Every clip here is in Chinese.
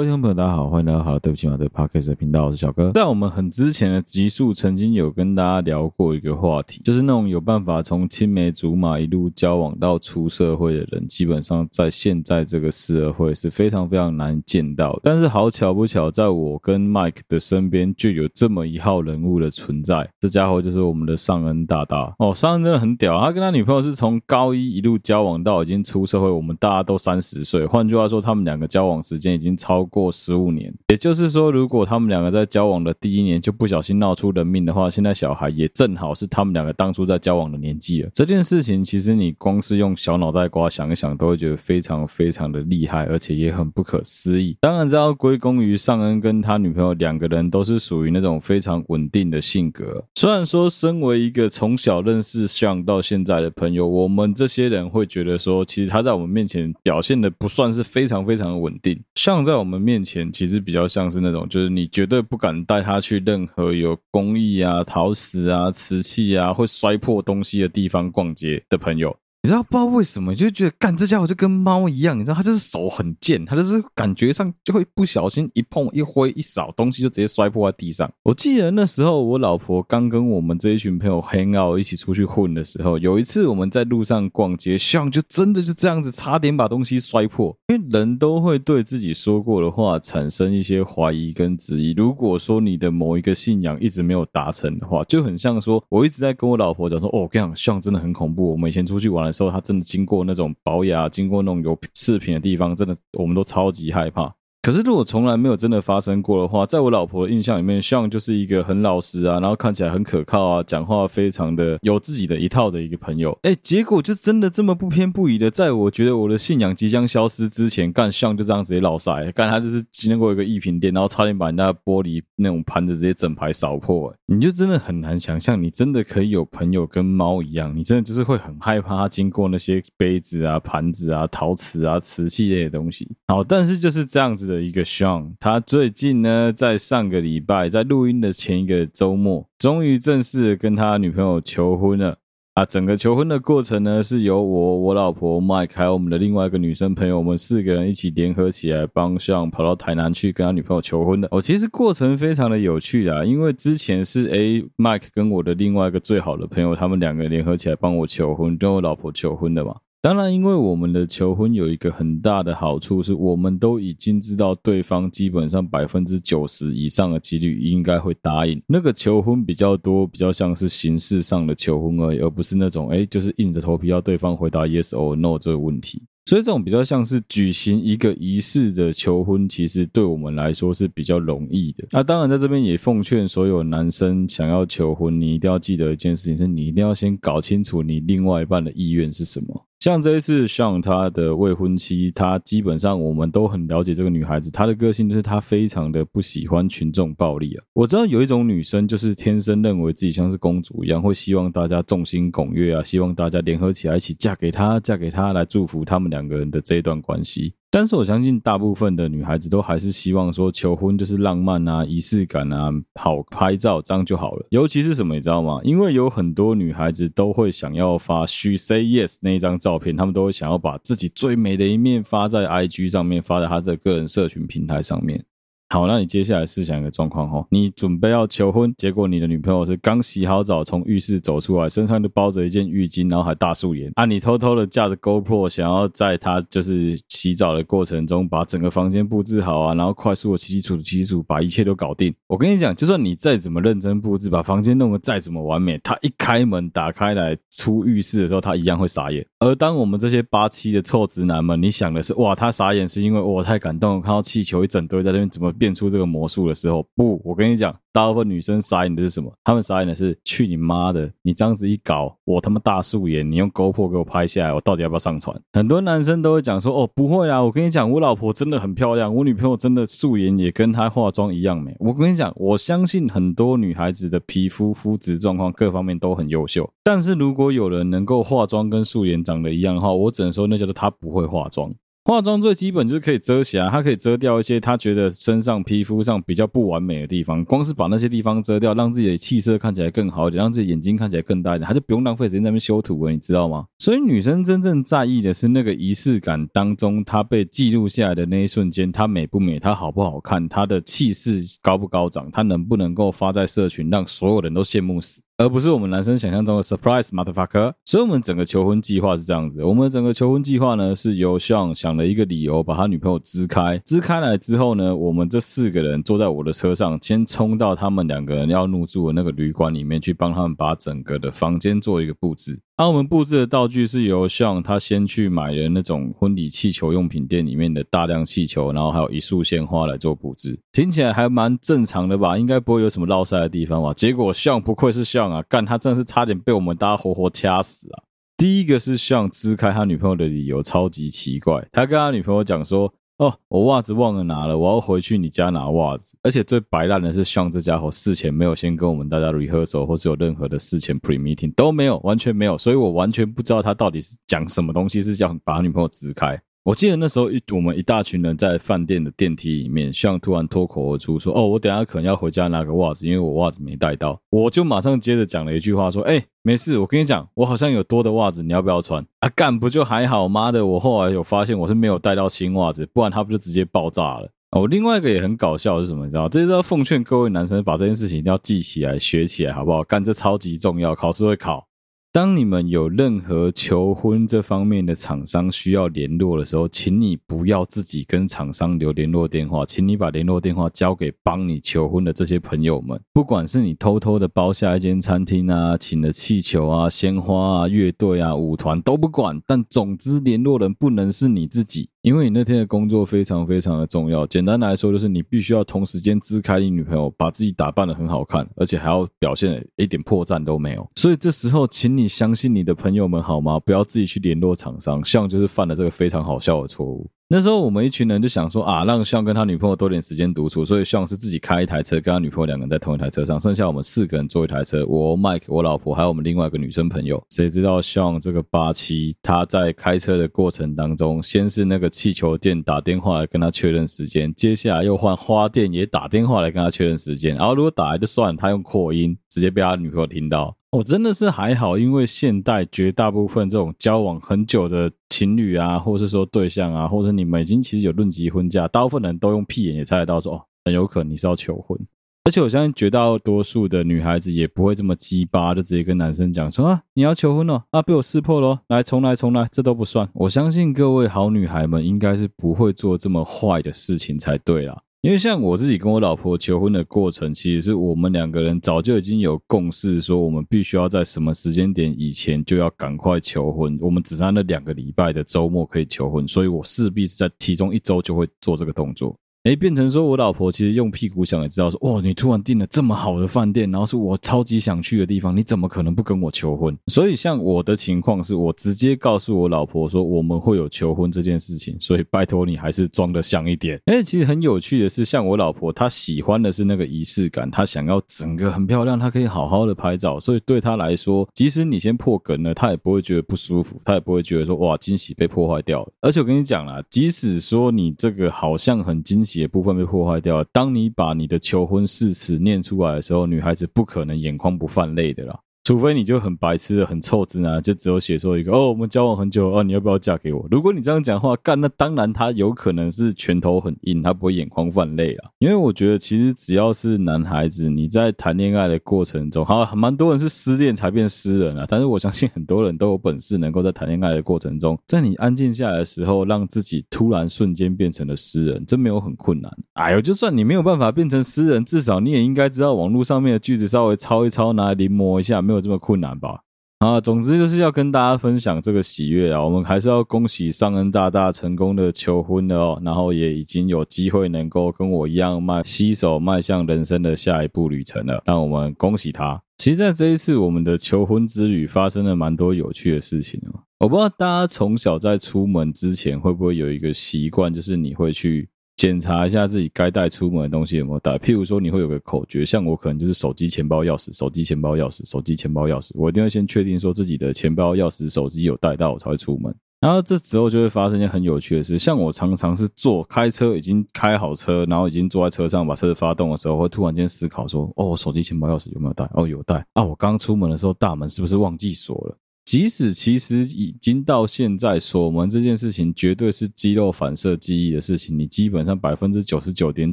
各位听众朋友，大家好，欢迎来到好，对不起我的 Podcast 频道，我是小哥。在我们很之前的集数，曾经有跟大家聊过一个话题，就是那种有办法从青梅竹马一路交往到出社会的人，基本上在现在这个社会是非常非常难见到的。但是好巧不巧，在我跟 Mike 的身边就有这么一号人物的存在，这家伙就是我们的尚恩大大。哦，尚恩真的很屌，他跟他女朋友是从高一一路交往到已经出社会，我们大家都三十岁，换句话说，他们两个交往时间已经超。过十五年，也就是说，如果他们两个在交往的第一年就不小心闹出人命的话，现在小孩也正好是他们两个当初在交往的年纪了。这件事情其实你光是用小脑袋瓜想一想，都会觉得非常非常的厉害，而且也很不可思议。当然，这要归功于尚恩跟他女朋友两个人都是属于那种非常稳定的性格。虽然说，身为一个从小认识像到现在的朋友，我们这些人会觉得说，其实他在我们面前表现的不算是非常非常的稳定，像在我们。面前其实比较像是那种，就是你绝对不敢带他去任何有工艺啊、陶瓷啊、瓷器啊会摔破东西的地方逛街的朋友。你知道不知道为什么，就觉得干这家伙就跟猫一样，你知道他就是手很贱，他就是感觉上就会不小心一碰一挥一扫东西就直接摔破在地上。我记得那时候我老婆刚跟我们这一群朋友 hang out 一起出去混的时候，有一次我们在路上逛街，像就真的就这样子差点把东西摔破。因为人都会对自己说过的话产生一些怀疑跟质疑。如果说你的某一个信仰一直没有达成的话，就很像说我一直在跟我老婆讲说，哦，我跟你讲，像真的很恐怖。我们以前出去玩。时候，他真的经过那种保养，经过那种有饰品的地方，真的我们都超级害怕。可是，如果从来没有真的发生过的话，在我老婆的印象里面像就是一个很老实啊，然后看起来很可靠啊，讲话非常的有自己的一套的一个朋友。哎，结果就真的这么不偏不倚的，在我觉得我的信仰即将消失之前，干像就这样直接老塞，干他就是经过一个艺品店，然后差点把人家玻璃那种盘子直接整排扫破。你就真的很难想象，你真的可以有朋友跟猫一样，你真的就是会很害怕他经过那些杯子啊、盘子啊、陶瓷啊、瓷器类的东西。好，但是就是这样子的一个 Sean，他最近呢，在上个礼拜，在录音的前一个周末，终于正式跟他女朋友求婚了啊！整个求婚的过程呢，是由我、我老婆 Mike 还有我们的另外一个女生朋友，我们四个人一起联合起来帮向跑到台南去跟他女朋友求婚的。哦，其实过程非常的有趣啊，因为之前是诶 Mike 跟我的另外一个最好的朋友，他们两个联合起来帮我求婚，跟我老婆求婚的嘛。当然，因为我们的求婚有一个很大的好处，是我们都已经知道对方基本上百分之九十以上的几率应该会答应。那个求婚比较多，比较像是形式上的求婚而已，而不是那种诶，就是硬着头皮要对方回答 yes or no 这个问题。所以这种比较像是举行一个仪式的求婚，其实对我们来说是比较容易的。那当然，在这边也奉劝所有男生想要求婚，你一定要记得一件事情，是你一定要先搞清楚你另外一半的意愿是什么。像这一次，Sean 他的未婚妻，他基本上我们都很了解这个女孩子，她的个性就是她非常的不喜欢群众暴力啊。我知道有一种女生就是天生认为自己像是公主一样，会希望大家众星拱月啊，希望大家联合起来一起嫁给他，嫁给他来祝福他们两个人的这一段关系。但是我相信大部分的女孩子都还是希望说求婚就是浪漫啊、仪式感啊、好拍照这样就好了。尤其是什么你知道吗？因为有很多女孩子都会想要发 She Say Yes 那一张照片，她们都会想要把自己最美的一面发在 IG 上面，发在她的个人社群平台上面。好，那你接下来试想一个状况哈，你准备要求婚，结果你的女朋友是刚洗好澡从浴室走出来，身上就包着一件浴巾，然后还大素颜啊，你偷偷的架着 GoPro，想要在她就是洗澡的过程中把整个房间布置好啊，然后快速的基础基础，把一切都搞定。我跟你讲，就算你再怎么认真布置，把房间弄得再怎么完美，她一开门打开来出浴室的时候，她一样会傻眼。而当我们这些八七的臭直男们，你想的是哇，她傻眼是因为我太感动，看到气球一整堆在那边怎么？变出这个魔术的时候，不，我跟你讲，大部分女生傻眼的是什么？她们傻眼的是去你妈的！你这样子一搞，我他妈大素颜，你用 GoPro 给我拍下来，我到底要不要上传？很多男生都会讲说，哦，不会啊，我跟你讲，我老婆真的很漂亮，我女朋友真的素颜也跟她化妆一样美。我跟你讲，我相信很多女孩子的皮肤肤质状况各方面都很优秀，但是如果有人能够化妆跟素颜长得一样的话，我只能说那叫做她不会化妆。化妆最基本就是可以遮瑕，它可以遮掉一些他觉得身上皮肤上比较不完美的地方。光是把那些地方遮掉，让自己的气色看起来更好一点，让自己眼睛看起来更大一点，他就不用浪费时间在那边修图了，你知道吗？所以女生真正在意的是那个仪式感当中，她被记录下来的那一瞬间，她美不美，她好不好看，她的气势高不高涨，她能不能够发在社群，让所有人都羡慕死。而不是我们男生想象中的 surprise motherfucker，所以我们整个求婚计划是这样子。我们整个求婚计划呢，是由 Sean 想了一个理由，把他女朋友支开，支开来之后呢，我们这四个人坐在我的车上，先冲到他们两个人要入住的那个旅馆里面去，帮他们把整个的房间做一个布置。而我们布置的道具是由像他先去买了那种婚礼气球用品店里面的大量气球，然后还有一束鲜花来做布置，听起来还蛮正常的吧？应该不会有什么落赛的地方吧？结果像不愧是像啊，干他真的是差点被我们大家活活掐死啊！第一个是像支开他女朋友的理由超级奇怪，他跟他女朋友讲说。哦，我袜子忘了拿了，我要回去你家拿袜子。而且最白烂的是像这家伙事前没有先跟我们大家 rehearsal，或是有任何的事前 pre meeting 都没有，完全没有，所以我完全不知道他到底是讲什么东西，是叫把他女朋友支开。我记得那时候一我们一大群人在饭店的电梯里面，像突然脱口而出说：“哦，我等下可能要回家拿个袜子，因为我袜子没带到。”我就马上接着讲了一句话说：“哎，没事，我跟你讲，我好像有多的袜子，你要不要穿？”啊，干不就还好？妈的，我后来有发现我是没有带到新袜子，不然他不就直接爆炸了。哦，另外一个也很搞笑是什么？你知道？这是要奉劝各位男生把这件事情一定要记起来、学起来，好不好？干这超级重要，考试会考。当你们有任何求婚这方面的厂商需要联络的时候，请你不要自己跟厂商留联络电话，请你把联络电话交给帮你求婚的这些朋友们。不管是你偷偷的包下一间餐厅啊，请了气球啊、鲜花啊、乐队啊、舞团都不管，但总之联络人不能是你自己。因为你那天的工作非常非常的重要，简单来说就是你必须要同时间支开你女朋友，把自己打扮得很好看，而且还要表现得一点破绽都没有。所以这时候，请你相信你的朋友们好吗？不要自己去联络厂商，像就是犯了这个非常好笑的错误。那时候我们一群人就想说啊，让向跟他女朋友多点时间独处，所以向是自己开一台车，跟他女朋友两个人在同一台车上，剩下我们四个人坐一台车，我、Mike、我老婆还有我们另外一个女生朋友。谁知道向这个八七他在开车的过程当中，先是那个气球店打电话来跟他确认时间，接下来又换花店也打电话来跟他确认时间，然后如果打来就算，他用扩音直接被他女朋友听到。我、真的是还好，因为现代绝大部分这种交往很久的情侣啊，或者是说对象啊，或者你们已经其实有论及婚嫁，大部分人都用屁眼也猜得到说，哦，很有可能你是要求婚。而且我相信绝大多数的女孩子也不会这么鸡巴，就直接跟男生讲说啊，你要求婚哦，啊被我识破喽，来重来重来，这都不算。我相信各位好女孩们应该是不会做这么坏的事情才对啦。因为像我自己跟我老婆求婚的过程，其实是我们两个人早就已经有共识，说我们必须要在什么时间点以前就要赶快求婚。我们只差那两个礼拜的周末可以求婚，所以我势必是在其中一周就会做这个动作。诶，变成说我老婆其实用屁股想也知道说，哇，你突然订了这么好的饭店，然后是我超级想去的地方，你怎么可能不跟我求婚？所以像我的情况是我直接告诉我老婆说我们会有求婚这件事情，所以拜托你还是装得像一点。诶，其实很有趣的是，像我老婆她喜欢的是那个仪式感，她想要整个很漂亮，她可以好好的拍照，所以对她来说，即使你先破梗了，她也不会觉得不舒服，她也不会觉得说哇惊喜被破坏掉了。而且我跟你讲啦，即使说你这个好像很惊喜。些部分被破坏掉了。当你把你的求婚誓词念出来的时候，女孩子不可能眼眶不泛泪的啦。除非你就很白痴、很臭直男，就只有写说一个哦，我们交往很久哦，你要不要嫁给我？如果你这样讲话，干那当然他有可能是拳头很硬，他不会眼眶泛泪啊。因为我觉得其实只要是男孩子，你在谈恋爱的过程中，好，蛮多人是失恋才变诗人啊。但是我相信很多人都有本事能够在谈恋爱的过程中，在你安静下来的时候，让自己突然瞬间变成了诗人，真没有很困难。哎呦，就算你没有办法变成诗人，至少你也应该知道网络上面的句子稍微抄一抄，拿来临摹一下，没有。这么困难吧？啊，总之就是要跟大家分享这个喜悦啊！我们还是要恭喜尚恩大大成功的求婚了哦，然后也已经有机会能够跟我一样迈携手迈向人生的下一步旅程了，让我们恭喜他。其实，在这一次我们的求婚之旅发生了蛮多有趣的事情哦。我不知道大家从小在出门之前会不会有一个习惯，就是你会去。检查一下自己该带出门的东西有没有带，譬如说你会有个口诀，像我可能就是手机、钱包、钥匙、手机、钱包、钥匙、手机、钱包、钥匙，我一定会先确定说自己的钱包、钥匙、手机有带到，我才会出门。然后这时候就会发生一件很有趣的事，像我常常是坐开车，已经开好车，然后已经坐在车上把车子发动的时候，会突然间思考说：哦，我手机、钱包、钥匙有没有带？哦，有带。啊，我刚出门的时候大门是不是忘记锁了？即使其实已经到现在锁门这件事情，绝对是肌肉反射记忆的事情，你基本上百分之九十九点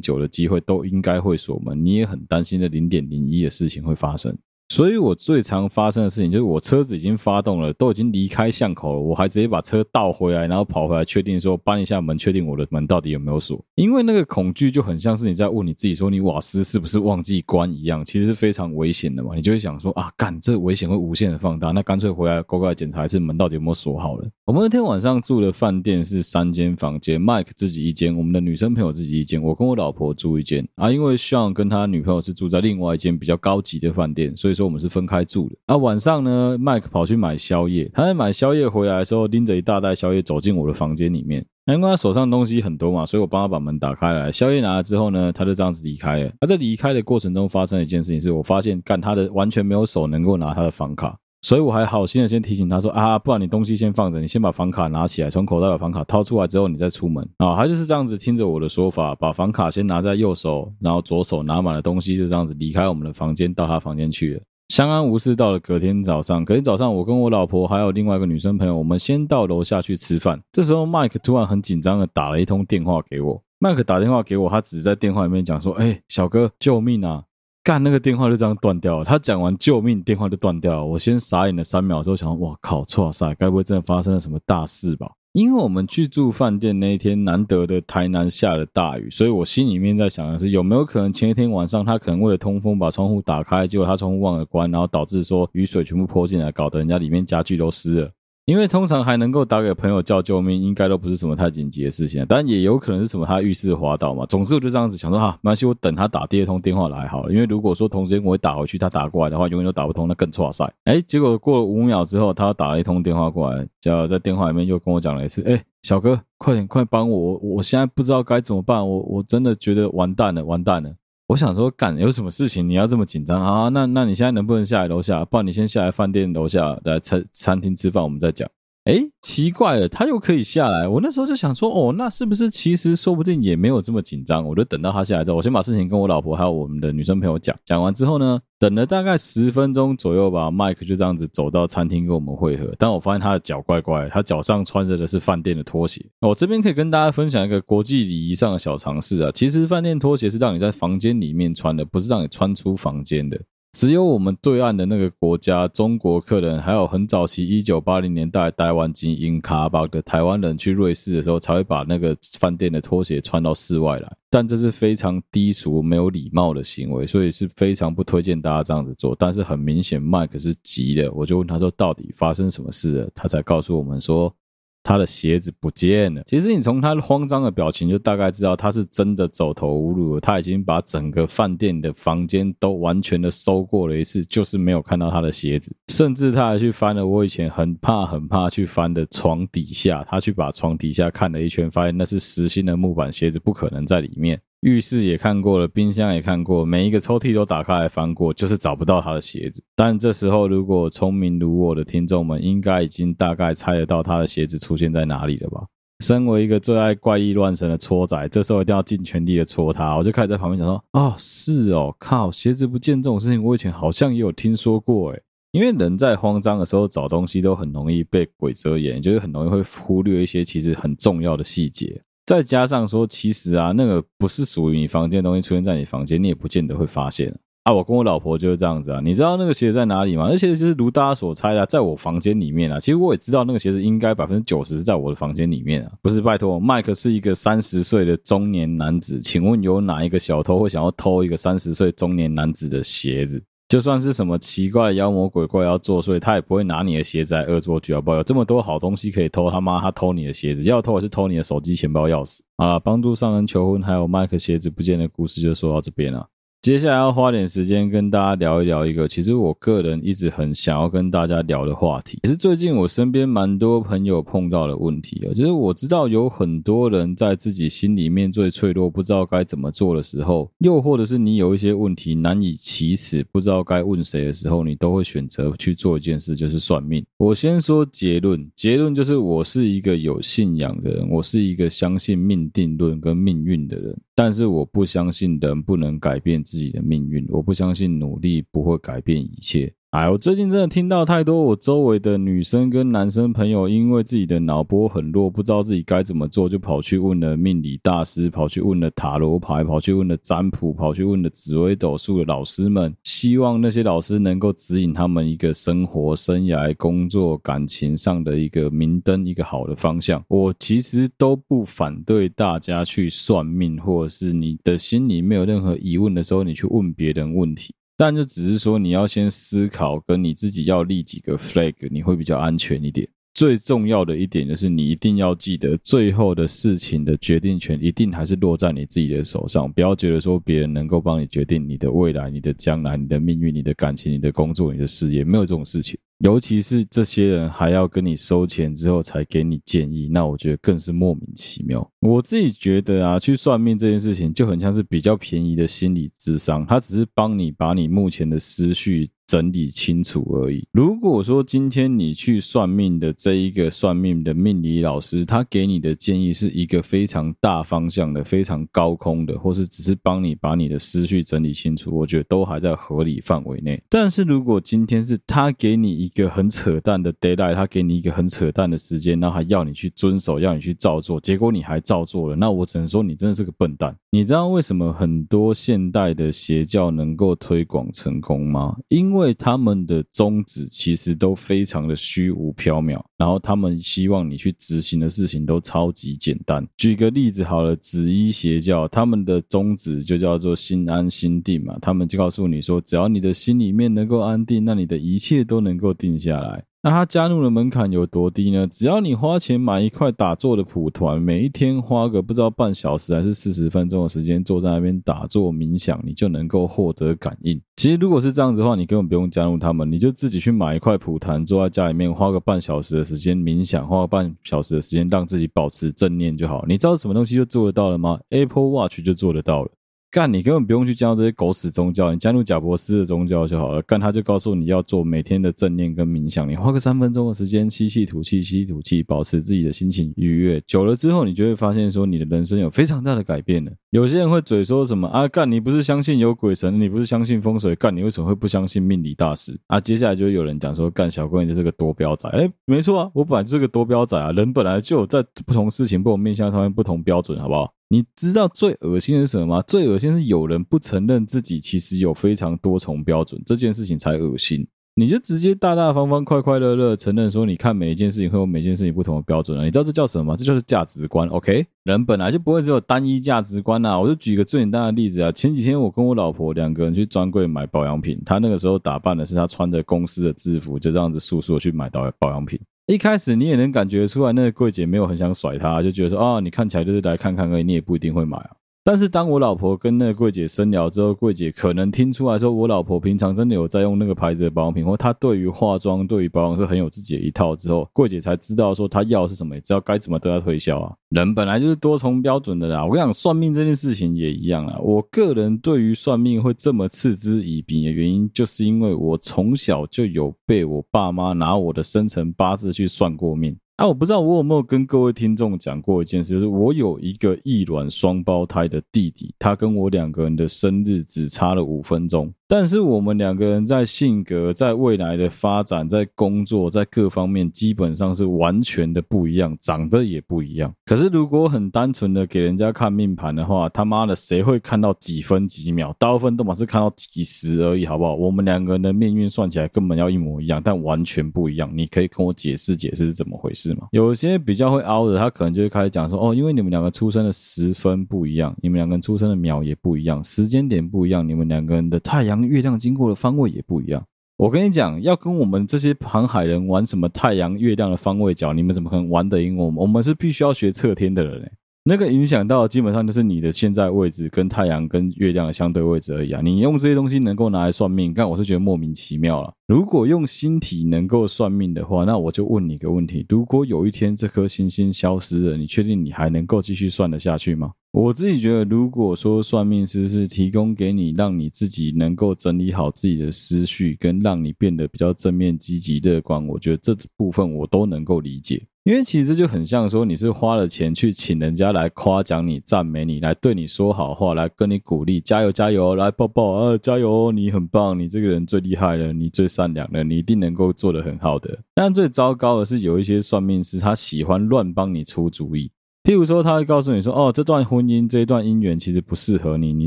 九的机会都应该会锁门，你也很担心的零点零一的事情会发生。所以我最常发生的事情就是，我车子已经发动了，都已经离开巷口了，我还直接把车倒回来，然后跑回来确定说搬一下门，确定我的门到底有没有锁。因为那个恐惧就很像是你在问你自己说，你瓦斯是不是忘记关一样，其实是非常危险的嘛。你就会想说啊，干，这危险会无限的放大，那干脆回来乖乖检查一次门到底有没有锁好了。我们那天晚上住的饭店是三间房间，Mike 自己一间，我们的女生朋友自己一间，我跟我老婆住一间啊。因为 Sean 跟他女朋友是住在另外一间比较高级的饭店，所以说我们是分开住的。啊，晚上呢，Mike 跑去买宵夜。他在买宵夜回来的时候，拎着一大袋宵夜走进我的房间里面。那因为他手上东西很多嘛，所以我帮他把门打开来。宵夜拿了之后呢，他就这样子离开了。他在离开的过程中发生了一件事情，是我发现干他的完全没有手能够拿他的房卡，所以我还好心的先提醒他说啊，不然你东西先放着，你先把房卡拿起来，从口袋把房卡掏出来之后，你再出门啊。他就是这样子听着我的说法，把房卡先拿在右手，然后左手拿满了东西，就这样子离开我们的房间，到他房间去了。相安无事，到了隔天早上，隔天早上，我跟我老婆还有另外一个女生朋友，我们先到楼下去吃饭。这时候，Mike 突然很紧张的打了一通电话给我。Mike 打电话给我，他只在电话里面讲说：“哎，小哥，救命啊！”干，那个电话就这样断掉了。他讲完“救命”，电话就断掉了。我先傻眼了三秒，之后想：“哇靠，错塞，该不会真的发生了什么大事吧？”因为我们去住饭店那一天，难得的台南下了大雨，所以我心里面在想的是，有没有可能前一天晚上他可能为了通风把窗户打开，结果他窗户忘了关，然后导致说雨水全部泼进来，搞得人家里面家具都湿了。因为通常还能够打给朋友叫救命，应该都不是什么太紧急的事情，但也有可能是什么他浴室滑倒嘛。总之我就这样子想说，哈，没关系，我等他打第二通电话来好了。因为如果说同时间我会打回去，他打过来的话，永远都打不通，那更挫赛。哎，结果过了五秒之后，他打了一通电话过来，就在电话里面又跟我讲了一次，哎，小哥，快点，快帮我，我我现在不知道该怎么办，我我真的觉得完蛋了，完蛋了。我想说，干，有什么事情你要这么紧张啊？那那你现在能不能下来楼下？不然你先下来饭店楼下来餐餐厅吃饭，我们再讲。哎，奇怪了，他又可以下来。我那时候就想说，哦，那是不是其实说不定也没有这么紧张？我就等到他下来之后，我先把事情跟我老婆还有我们的女生朋友讲。讲完之后呢，等了大概十分钟左右吧，Mike 就这样子走到餐厅跟我们会合。但我发现他的脚怪怪，他脚上穿着的是饭店的拖鞋。我这边可以跟大家分享一个国际礼仪上的小常识啊，其实饭店拖鞋是让你在房间里面穿的，不是让你穿出房间的。只有我们对岸的那个国家，中国客人，还有很早期一九八零年代台湾经营卡巴的台湾人去瑞士的时候，才会把那个饭店的拖鞋穿到室外来。但这是非常低俗、没有礼貌的行为，所以是非常不推荐大家这样子做。但是很明显，麦克是急的，我就问他说：“到底发生什么事了？”他才告诉我们说。他的鞋子不见了。其实你从他慌张的表情就大概知道他是真的走投无路了。他已经把整个饭店的房间都完全的搜过了一次，就是没有看到他的鞋子。甚至他还去翻了我以前很怕很怕去翻的床底下，他去把床底下看了一圈，发现那是实心的木板，鞋子不可能在里面。浴室也看过了，冰箱也看过，每一个抽屉都打开来翻过，就是找不到他的鞋子。但这时候，如果聪明如我的听众们，应该已经大概猜得到他的鞋子出现在哪里了吧？身为一个最爱怪异乱神的搓仔，这时候一定要尽全力的搓他。我就开始在旁边想说：“哦，是哦，靠，鞋子不见这种事情，我以前好像也有听说过。”诶，因为人在慌张的时候找东西都很容易被鬼遮眼，就是很容易会忽略一些其实很重要的细节。再加上说，其实啊，那个不是属于你房间的东西出现在你房间，你也不见得会发现啊。我跟我老婆就是这样子啊。你知道那个鞋子在哪里吗？那鞋子就是如大家所猜的，在我房间里面啊。其实我也知道那个鞋子应该百分之九十在我的房间里面啊。不是，拜托，麦克是一个三十岁的中年男子，请问有哪一个小偷会想要偷一个三十岁中年男子的鞋子？就算是什么奇怪妖魔鬼怪要作祟，他也不会拿你的鞋子来恶作剧，好不好？有这么多好东西可以偷，他妈他偷你的鞋子，要偷也是偷你的手机、钱包、钥匙？啊，帮助上人求婚，还有麦克鞋子不见的故事就说到这边了。接下来要花点时间跟大家聊一聊一个，其实我个人一直很想要跟大家聊的话题，也是最近我身边蛮多朋友碰到的问题啊。就是我知道有很多人在自己心里面最脆弱，不知道该怎么做的时候，又或者是你有一些问题难以启齿，不知道该问谁的时候，你都会选择去做一件事，就是算命。我先说结论，结论就是我是一个有信仰的人，我是一个相信命定论跟命运的人，但是我不相信人不能改变自己的命运，我不相信努力不会改变一切。哎，我最近真的听到太多我周围的女生跟男生朋友，因为自己的脑波很弱，不知道自己该怎么做，就跑去问了命理大师，跑去问了塔罗牌，跑去问了占卜，跑去问了紫微斗数的老师们，希望那些老师能够指引他们一个生活、生涯、工作、感情上的一个明灯，一个好的方向。我其实都不反对大家去算命，或者是你的心里没有任何疑问的时候，你去问别人问题。但就只是说，你要先思考，跟你自己要立几个 flag，你会比较安全一点。最重要的一点就是，你一定要记得，最后的事情的决定权一定还是落在你自己的手上。不要觉得说别人能够帮你决定你的未来、你的将来、你的命运、你的感情、你的工作、你的事业，没有这种事情。尤其是这些人还要跟你收钱之后才给你建议，那我觉得更是莫名其妙。我自己觉得啊，去算命这件事情就很像是比较便宜的心理智商，它只是帮你把你目前的思绪。整理清楚而已。如果说今天你去算命的这一个算命的命理老师，他给你的建议是一个非常大方向的、非常高空的，或是只是帮你把你的思绪整理清楚，我觉得都还在合理范围内。但是如果今天是他给你一个很扯淡的 deadline，他给你一个很扯淡的时间，然后还要你去遵守，要你去照做，结果你还照做了，那我只能说你真的是个笨蛋。你知道为什么很多现代的邪教能够推广成功吗？因为他们的宗旨其实都非常的虚无缥缈，然后他们希望你去执行的事情都超级简单。举个例子好了，紫衣邪教，他们的宗旨就叫做心安心定嘛，他们就告诉你说，只要你的心里面能够安定，那你的一切都能够定下来。那他加入的门槛有多低呢？只要你花钱买一块打坐的蒲团，每一天花个不知道半小时还是四十分钟的时间坐在那边打坐冥想，你就能够获得感应。其实如果是这样子的话，你根本不用加入他们，你就自己去买一块蒲团，坐在家里面花个半小时的时间冥想，花个半小时的时间让自己保持正念就好。你知道什么东西就做得到了吗？Apple Watch 就做得到了。干，你根本不用去加入这些狗屎宗教，你加入贾伯斯的宗教就好了。干，他就告诉你要做每天的正念跟冥想，你花个三分钟的时间吸气吐气，吸吐气，保持自己的心情愉悦。久了之后，你就会发现说，你的人生有非常大的改变了。有些人会嘴说什么啊？干，你不是相信有鬼神，你不是相信风水，干，你为什么会不相信命理大师啊？接下来就有人讲说，干，小哥你就是个多标仔。哎，没错啊，我本来就是个多标仔啊。人本来就有在不同事情、不同面向上面不同标准，好不好？你知道最恶心的是什么吗？最恶心是有人不承认自己其实有非常多重标准，这件事情才恶心。你就直接大大方方、快快乐乐承认说，你看每一件事情会有每件事情不同的标准啊。你知道这叫什么吗？这就是价值观。OK，人本来就不会只有单一价值观啊。我就举个最简单的例子啊，前几天我跟我老婆两个人去专柜买保养品，她那个时候打扮的是她穿着公司的制服，就这样子素素的去买到保养品。一开始你也能感觉出来，那个柜姐没有很想甩他，就觉得说啊，你看起来就是来看看而已，你也不一定会买啊。但是当我老婆跟那个柜姐深聊之后，柜姐可能听出来说，我老婆平常真的有在用那个牌子的保养品，或她对于化妆、对于保养是很有自己的一套。之后，柜姐才知道说她要的是什么，也知道该怎么对她推销啊。人本来就是多重标准的啦。我跟你讲，算命这件事情也一样啦。我个人对于算命会这么嗤之以鼻的原因，就是因为我从小就有被我爸妈拿我的生辰八字去算过命。啊，我不知道我有没有跟各位听众讲过一件事，就是我有一个异卵双胞胎的弟弟，他跟我两个人的生日只差了五分钟。但是我们两个人在性格、在未来的发展、在工作、在各方面，基本上是完全的不一样，长得也不一样。可是如果很单纯的给人家看命盘的话，他妈的谁会看到几分几秒？大部分都嘛是看到几十而已，好不好？我们两个人的命运算起来根本要一模一样，但完全不一样。你可以跟我解释解释是怎么回事吗？有些比较会凹的，他可能就会开始讲说，哦，因为你们两个出生的时分不一样，你们两个人出生的秒也不一样，时间点不一样，你们两个人的太阳。月亮经过的方位也不一样。我跟你讲，要跟我们这些航海人玩什么太阳、月亮的方位角，你们怎么可能玩得赢我们？我们是必须要学测天的人欸。那个影响到基本上就是你的现在位置跟太阳跟月亮的相对位置而已啊。你用这些东西能够拿来算命，但我是觉得莫名其妙了。如果用星体能够算命的话，那我就问你一个问题：如果有一天这颗星星消失了，你确定你还能够继续算得下去吗？我自己觉得，如果说算命师是提供给你，让你自己能够整理好自己的思绪，跟让你变得比较正面、积极、乐观，我觉得这部分我都能够理解。因为其实这就很像说，你是花了钱去请人家来夸奖你、赞美你，来对你说好话，来跟你鼓励，加油加油，来抱抱啊，加油，你很棒，你这个人最厉害了，你最善良了，你一定能够做得很好的。但最糟糕的是，有一些算命师他喜欢乱帮你出主意。譬如说，他会告诉你说：“哦，这段婚姻，这一段姻缘其实不适合你，你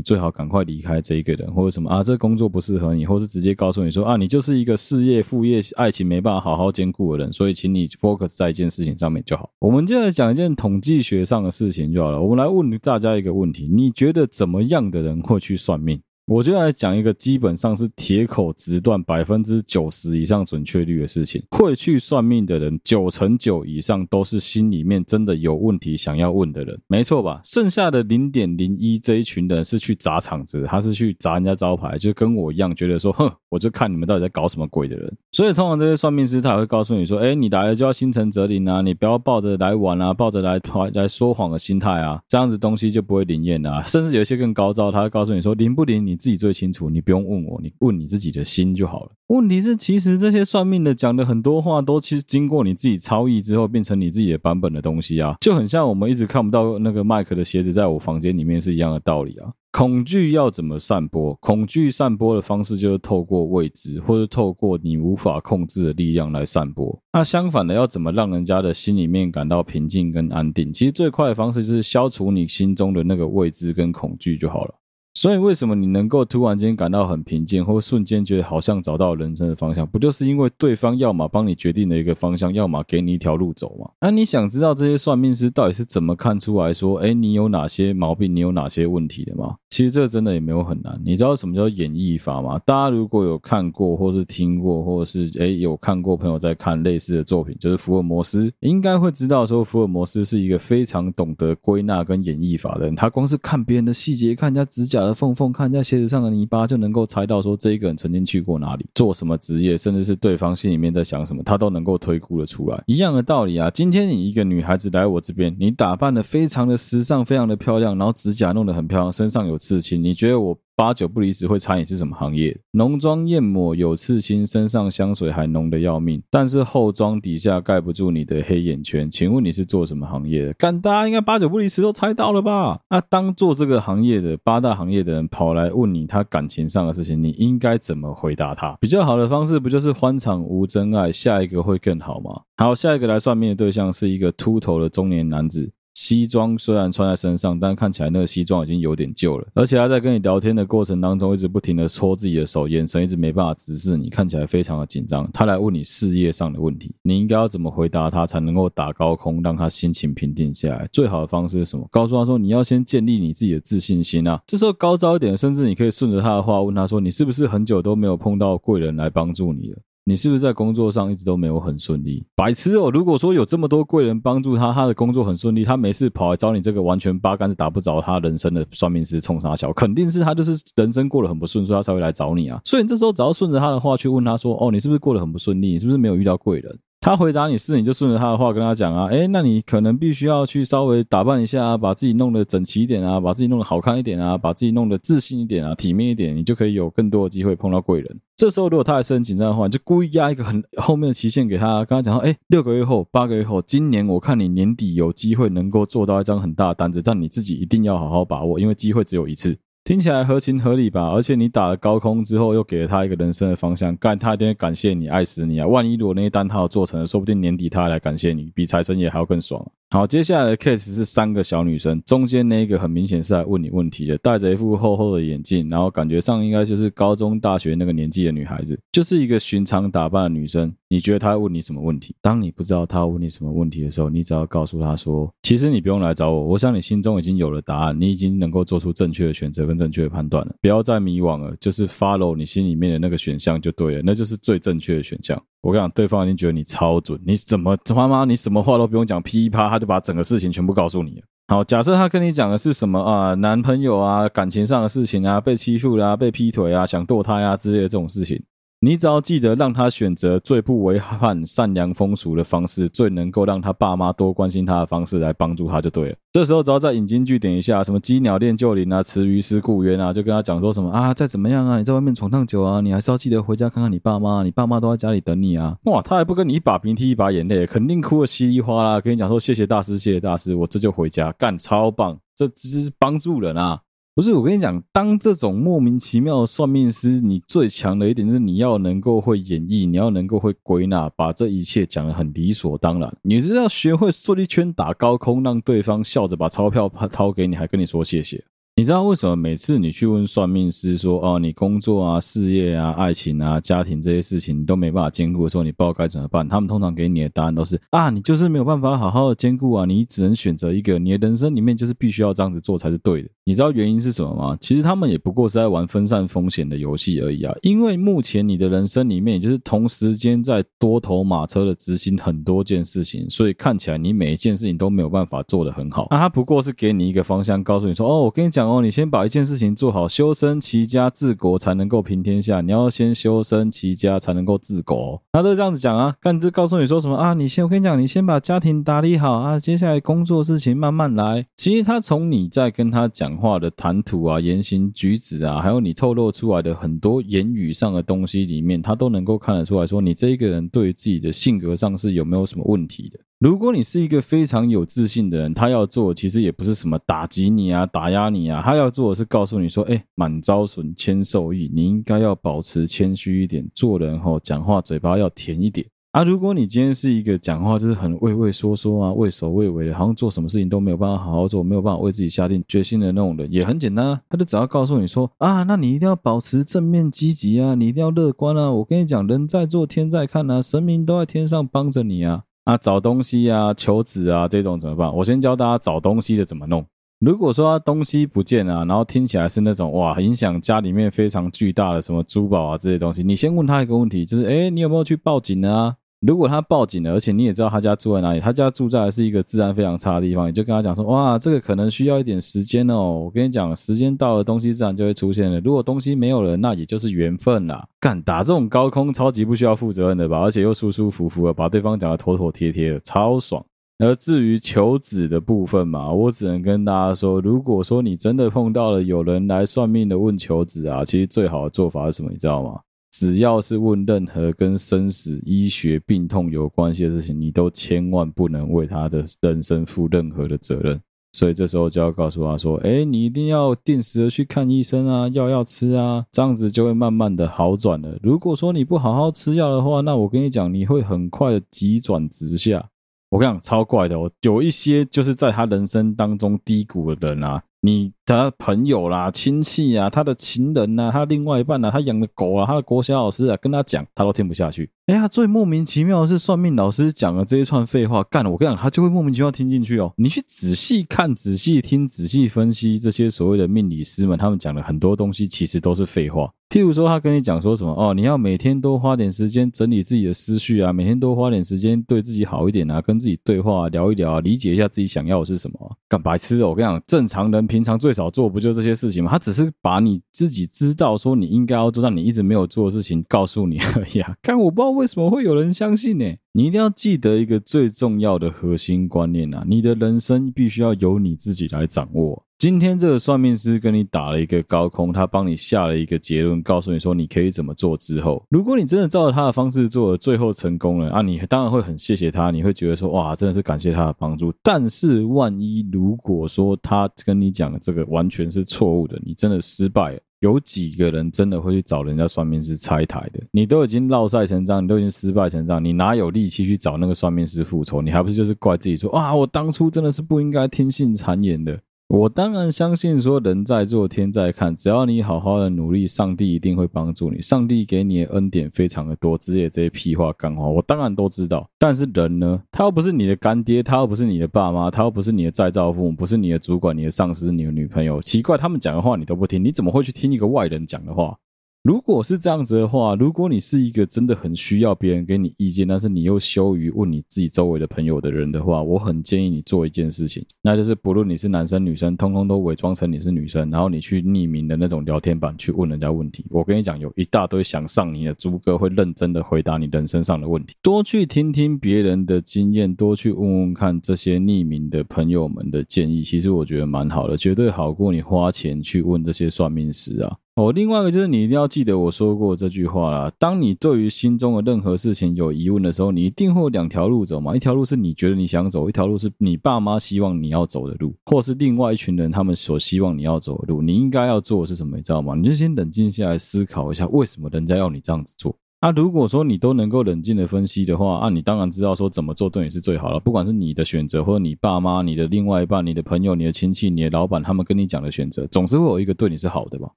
最好赶快离开这一个人，或者什么啊，这工作不适合你，或是直接告诉你说啊，你就是一个事业、副业、爱情没办法好好兼顾的人，所以请你 focus 在一件事情上面就好。”我们就来讲一件统计学上的事情就好了。我们来问大家一个问题：你觉得怎么样的人会去算命？我就来讲一个基本上是铁口直断、百分之九十以上准确率的事情。会去算命的人，九成九以上都是心里面真的有问题想要问的人，没错吧？剩下的零点零一这一群人是去砸场子，他是去砸人家招牌，就跟我一样，觉得说，哼，我就看你们到底在搞什么鬼的人。所以通常这些算命师他也会告诉你说，哎，你来了就要心诚则灵啊，你不要抱着来玩啊，抱着来来说谎的心态啊，这样子东西就不会灵验啊。甚至有一些更高招，他会告诉你说，灵不灵你。自己最清楚，你不用问我，你问你自己的心就好了。问题是，其实这些算命的讲的很多话，都其实经过你自己超译之后，变成你自己的版本的东西啊，就很像我们一直看不到那个麦克的鞋子在我房间里面是一样的道理啊。恐惧要怎么散播？恐惧散播的方式就是透过未知，或者透过你无法控制的力量来散播。那相反的，要怎么让人家的心里面感到平静跟安定？其实最快的方式就是消除你心中的那个未知跟恐惧就好了。所以，为什么你能够突然间感到很平静，或瞬间觉得好像找到人生的方向？不就是因为对方要么帮你决定了一个方向，要么给你一条路走吗？那你想知道这些算命师到底是怎么看出来说，哎，你有哪些毛病，你有哪些问题的吗？其实这真的也没有很难，你知道什么叫演绎法吗？大家如果有看过，或是听过，或者是诶有看过朋友在看类似的作品，就是福尔摩斯，应该会知道说福尔摩斯是一个非常懂得归纳跟演绎法的人。他光是看别人的细节，看人家指甲的缝缝，看人家鞋子上的泥巴，就能够猜到说这一个人曾经去过哪里，做什么职业，甚至是对方心里面在想什么，他都能够推估的出来。一样的道理啊，今天你一个女孩子来我这边，你打扮的非常的时尚，非常的漂亮，然后指甲弄得很漂亮，身上有。刺青，你觉得我八九不离十会猜你是什么行业？浓妆艳抹有刺青，身上香水还浓得要命，但是厚妆底下盖不住你的黑眼圈。请问你是做什么行业的？干，大家应该八九不离十都猜到了吧？那、当做这个行业的八大行业的人跑来问你他感情上的事情，你应该怎么回答他？比较好的方式不就是欢场无真爱，下一个会更好吗？好，下一个来算命的对象是一个秃头的中年男子。西装虽然穿在身上，但看起来那个西装已经有点旧了。而且他在跟你聊天的过程当中，一直不停的搓自己的手，眼神一直没办法直视你，看起来非常的紧张。他来问你事业上的问题，你应该要怎么回答他才能够打高空，让他心情平定下来？最好的方式是什么？告诉他说，你要先建立你自己的自信心啊。这时候高招一点，甚至你可以顺着他的话问他说，你是不是很久都没有碰到贵人来帮助你了？你是不是在工作上一直都没有很顺利？白痴哦！如果说有这么多贵人帮助他，他的工作很顺利，他没事跑来找你这个完全八竿子打不着他人生的算命师冲三小，肯定是他就是人生过得很不顺，所以他才会来找你啊。所以你这时候只要顺着他的话去问他说：“哦，你是不是过得很不顺利？你是不是没有遇到贵人？”他回答你是，你就顺着他的话跟他讲啊。诶，那你可能必须要去稍微打扮一下啊，把自己弄得整齐一点啊，把自己弄得好看一点啊，把自己弄得自信一点啊，体面一点，你就可以有更多的机会碰到贵人。这时候，如果他还是很紧张的话，你就故意压一个很后面的期限给他，跟他讲说：“哎，六个月后、八个月后，今年我看你年底有机会能够做到一张很大的单子，但你自己一定要好好把握，因为机会只有一次。”听起来合情合理吧？而且你打了高空之后，又给了他一个人生的方向，干他一定会感谢你，爱死你啊！万一如果那一单他有做成了，说不定年底他还来感谢你，比财神爷还要更爽。好，接下来的 case 是三个小女生，中间那一个很明显是来问你问题的，戴着一副厚厚的眼镜，然后感觉上应该就是高中、大学那个年纪的女孩子，就是一个寻常打扮的女生。你觉得她问你什么问题？当你不知道她问你什么问题的时候，你只要告诉她说：“其实你不用来找我，我想你心中已经有了答案，你已经能够做出正确的选择跟正确的判断了，不要再迷惘了，就是 follow 你心里面的那个选项就对了，那就是最正确的选项。”我跟你讲，对方已经觉得你超准，你怎么他妈你什么话都不用讲，噼里啪他就把整个事情全部告诉你了。好，假设他跟你讲的是什么啊，男朋友啊，感情上的事情啊，被欺负啦、啊，被劈腿啊，想堕胎啊之类的这种事情。你只要记得让他选择最不违反善良风俗的方式，最能够让他爸妈多关心他的方式来帮助他就对了。这时候只要再引经据典一下，什么鸡鸟恋旧龄啊，池鱼思故渊啊，就跟他讲说什么啊，再怎么样啊，你在外面闯荡久啊，你还是要记得回家看看你爸妈，你爸妈都在家里等你啊。哇，他还不跟你一把鼻涕一把眼泪，肯定哭得稀里哗啦，跟你讲说谢谢大师，谢谢大师，我这就回家干，超棒，这只是帮助人啊。不是，我跟你讲，当这种莫名其妙的算命师，你最强的一点是你要能够会演绎，你要能够会归纳，把这一切讲得很理所当然。你是要学会顺一圈打高空，让对方笑着把钞票掏给你，还跟你说谢谢。你知道为什么每次你去问算命师说哦，你工作啊、事业啊、爱情啊、家庭这些事情你都没办法兼顾的时候，你不知道该怎么办？他们通常给你的答案都是啊，你就是没有办法好好的兼顾啊，你只能选择一个，你的人生里面就是必须要这样子做才是对的。你知道原因是什么吗？其实他们也不过是在玩分散风险的游戏而已啊。因为目前你的人生里面，也就是同时间在多头马车的执行很多件事情，所以看起来你每一件事情都没有办法做得很好。那他不过是给你一个方向，告诉你说哦，我跟你讲。哦，你先把一件事情做好，修身齐家治国才能够平天下。你要先修身齐家才能够治国，他都这样子讲啊。干，就告诉你说什么啊？你先，我跟你讲，你先把家庭打理好啊，接下来工作事情慢慢来。其实他从你在跟他讲话的谈吐啊、言行举止啊，还有你透露出来的很多言语上的东西里面，他都能够看得出来说，你这一个人对自己的性格上是有没有什么问题的。如果你是一个非常有自信的人，他要做其实也不是什么打击你啊、打压你啊，他要做的是告诉你说：“哎，满招损，谦受益，你应该要保持谦虚一点，做人后讲话嘴巴要甜一点啊。”如果你今天是一个讲话就是很畏畏缩缩啊、畏首畏尾的，好像做什么事情都没有办法好好做，没有办法为自己下定决心的那种人，也很简单啊，他就只要告诉你说：“啊，那你一定要保持正面积极啊，你一定要乐观啊。”我跟你讲，人在做天在看啊，神明都在天上帮着你啊。啊，找东西啊，求子啊，这种怎么办？我先教大家找东西的怎么弄。如果说东西不见啊，然后听起来是那种哇，影响家里面非常巨大的什么珠宝啊这些东西，你先问他一个问题，就是诶，你有没有去报警啊？如果他报警了，而且你也知道他家住在哪里，他家住在的是一个治安非常差的地方，你就跟他讲说，哇，这个可能需要一点时间哦。我跟你讲，时间到了，东西自然就会出现了。如果东西没有了，那也就是缘分啦。敢，打这种高空，超级不需要负责任的吧？而且又舒舒服服的，把对方讲得妥妥帖帖的，超爽。而至于求子的部分嘛，我只能跟大家说，如果说你真的碰到了有人来算命的问求子啊，其实最好的做法是什么？你知道吗？只要是问任何跟生死、医学、病痛有关系的事情，你都千万不能为他的人生负任何的责任。所以这时候就要告诉他说：“哎，你一定要定时的去看医生啊，药要吃啊，这样子就会慢慢的好转了。如果说你不好好吃药的话，那我跟你讲，你会很快的急转直下。我跟你讲，超怪的，我有一些就是在他人生当中低谷的人啊。”你的朋友啦、亲戚啊、他的情人呐、啊、他另外一半呐、啊、他养的狗啊、他的国小老师啊，跟他讲，他都听不下去。哎呀，最莫名其妙的是，算命老师讲的这一串废话，干了，我跟你讲，他就会莫名其妙听进去哦。你去仔细看、仔细听、仔细分析这些所谓的命理师们，他们讲的很多东西，其实都是废话。譬如说，他跟你讲说什么哦，你要每天多花点时间整理自己的思绪啊，每天多花点时间对自己好一点啊，跟自己对话聊一聊啊，理解一下自己想要的是什么。干白痴哦！我跟你讲，正常人平常最少做不就这些事情吗？他只是把你自己知道说你应该要做，但你一直没有做的事情告诉你而已啊。看，我不知道为什么会有人相信呢？你一定要记得一个最重要的核心观念啊，你的人生必须要由你自己来掌握。今天这个算命师跟你打了一个高空，他帮你下了一个结论，告诉你说你可以怎么做。之后，如果你真的照着他的方式做了，最后成功了啊，你当然会很谢谢他，你会觉得说哇，真的是感谢他的帮助。但是万一如果说他跟你讲的这个完全是错误的，你真的失败了，有几个人真的会去找人家算命师拆台的？你都已经落赛成这样，你都已经失败成这样，你哪有力气去找那个算命师复仇？你还不是就是怪自己说啊，我当初真的是不应该听信谗言的。我当然相信说，人在做天在看，只要你好好的努力，上帝一定会帮助你。上帝给你的恩典非常的多，之类这些屁话干话，我当然都知道。但是人呢，他又不是你的干爹，他又不是你的爸妈，他又不是你的再造父母，不是你的主管、你的上司、你的女朋友。奇怪，他们讲的话你都不听，你怎么会去听一个外人讲的话？如果是这样子的话，如果你是一个真的很需要别人给你意见，但是你又羞于问你自己周围的朋友的人的话，我很建议你做一件事情，那就是不论你是男生女生，通通都伪装成你是女生，然后你去匿名的那种聊天板去问人家问题。我跟你讲，有一大堆想上你的猪哥会认真的回答你人生上的问题。多去听听别人的经验，多去问问看这些匿名的朋友们的建议，其实我觉得蛮好的，绝对好过你花钱去问这些算命师啊。哦，另外一个就是你一定要记得我说过这句话啦。当你对于心中的任何事情有疑问的时候，你一定会有两条路走嘛。一条路是你觉得你想走，一条路是你爸妈希望你要走的路，或是另外一群人他们所希望你要走的路。你应该要做的是什么，你知道吗？你就先冷静下来思考一下，为什么人家要你这样子做。啊，如果说你都能够冷静的分析的话，啊，你当然知道说怎么做对你是最好了。不管是你的选择，或者你爸妈、你的另外一半、你的朋友、你的亲戚、你的老板，他们跟你讲的选择，总是会有一个对你是好的吧。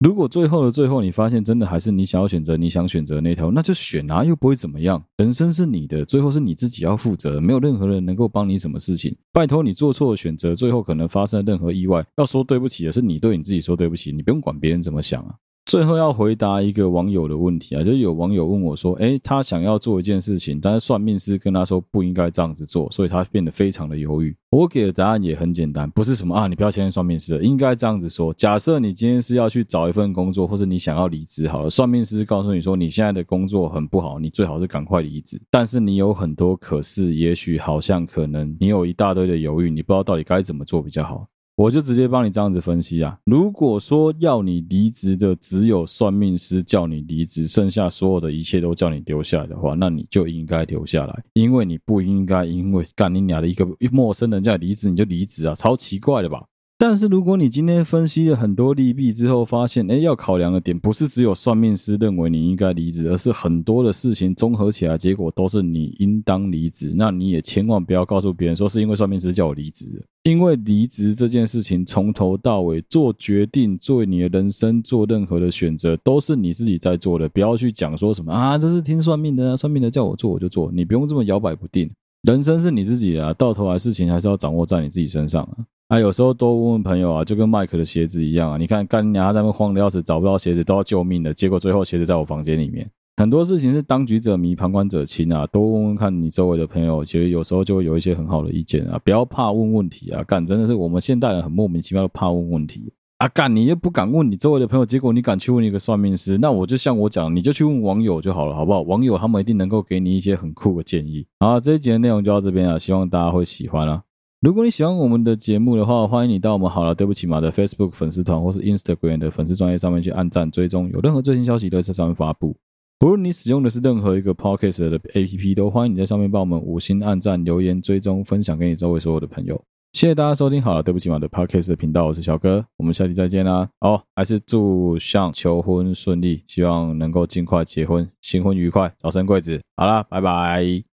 如果最后的最后，你发现真的还是你想要选择你想选择那条，那就选啊，又不会怎么样。人生是你的，最后是你自己要负责，没有任何人能够帮你什么事情。拜托你做错了选择，最后可能发生任何意外，要说对不起的是你对你自己说对不起，你不用管别人怎么想啊。最后要回答一个网友的问题啊，就有网友问我说，诶，他想要做一件事情，但是算命师跟他说不应该这样子做，所以他变得非常的犹豫。我给的答案也很简单，不是什么啊，你不要相信算命师，应该这样子说。假设你今天是要去找一份工作，或者你想要离职，好了，算命师告诉你说你现在的工作很不好，你最好是赶快离职。但是你有很多可是，也许好像可能，你有一大堆的犹豫，你不知道到底该怎么做比较好。我就直接帮你这样子分析啊。如果说要你离职的只有算命师叫你离职，剩下所有的一切都叫你留下来的话，那你就应该留下来，因为你不应该因为干你俩的一个陌生人叫离职你就离职啊，超奇怪的吧？但是如果你今天分析了很多利弊之后，发现，诶，要考量的点不是只有算命师认为你应该离职，而是很多的事情综合起来，结果都是你应当离职。那你也千万不要告诉别人说是因为算命师叫我离职的，因为离职这件事情从头到尾做决定，做你的人生做任何的选择，都是你自己在做的。不要去讲说什么啊，这是听算命的啊，算命的叫我做我就做，你不用这么摇摆不定。人生是你自己的啊，到头来事情还是要掌握在你自己身上啊。啊，有时候多问问朋友啊，就跟麦克的鞋子一样啊。你看，干娘在那边慌的要死，找不到鞋子都要救命的，结果最后鞋子在我房间里面。很多事情是当局者迷，旁观者清啊。多问问看你周围的朋友，其实有时候就会有一些很好的意见啊。不要怕问问题啊，干真的是我们现代人很莫名其妙的怕问问题啊。干你又不敢问你周围的朋友，结果你敢去问一个算命师，那我就像我讲，你就去问网友就好了，好不好？网友他们一定能够给你一些很酷的建议。好，这一集的内容就到这边啊，希望大家会喜欢啊。如果你喜欢我们的节目的话，欢迎你到我们好了对不起嘛的 Facebook 粉丝团或是 Instagram 的粉丝专页上面去按赞追踪，有任何最新消息都在上面发布。不论你使用的是任何一个 Podcast 的 APP，都欢迎你在上面帮我们五星按赞、留言、追踪、分享给你周围所有的朋友。谢谢大家收听好了对不起嘛的 Podcast 的频道，我是小哥，我们下期再见啦！好，还是祝向求婚顺利，希望能够尽快结婚，新婚愉快，早生贵子。好啦，拜拜。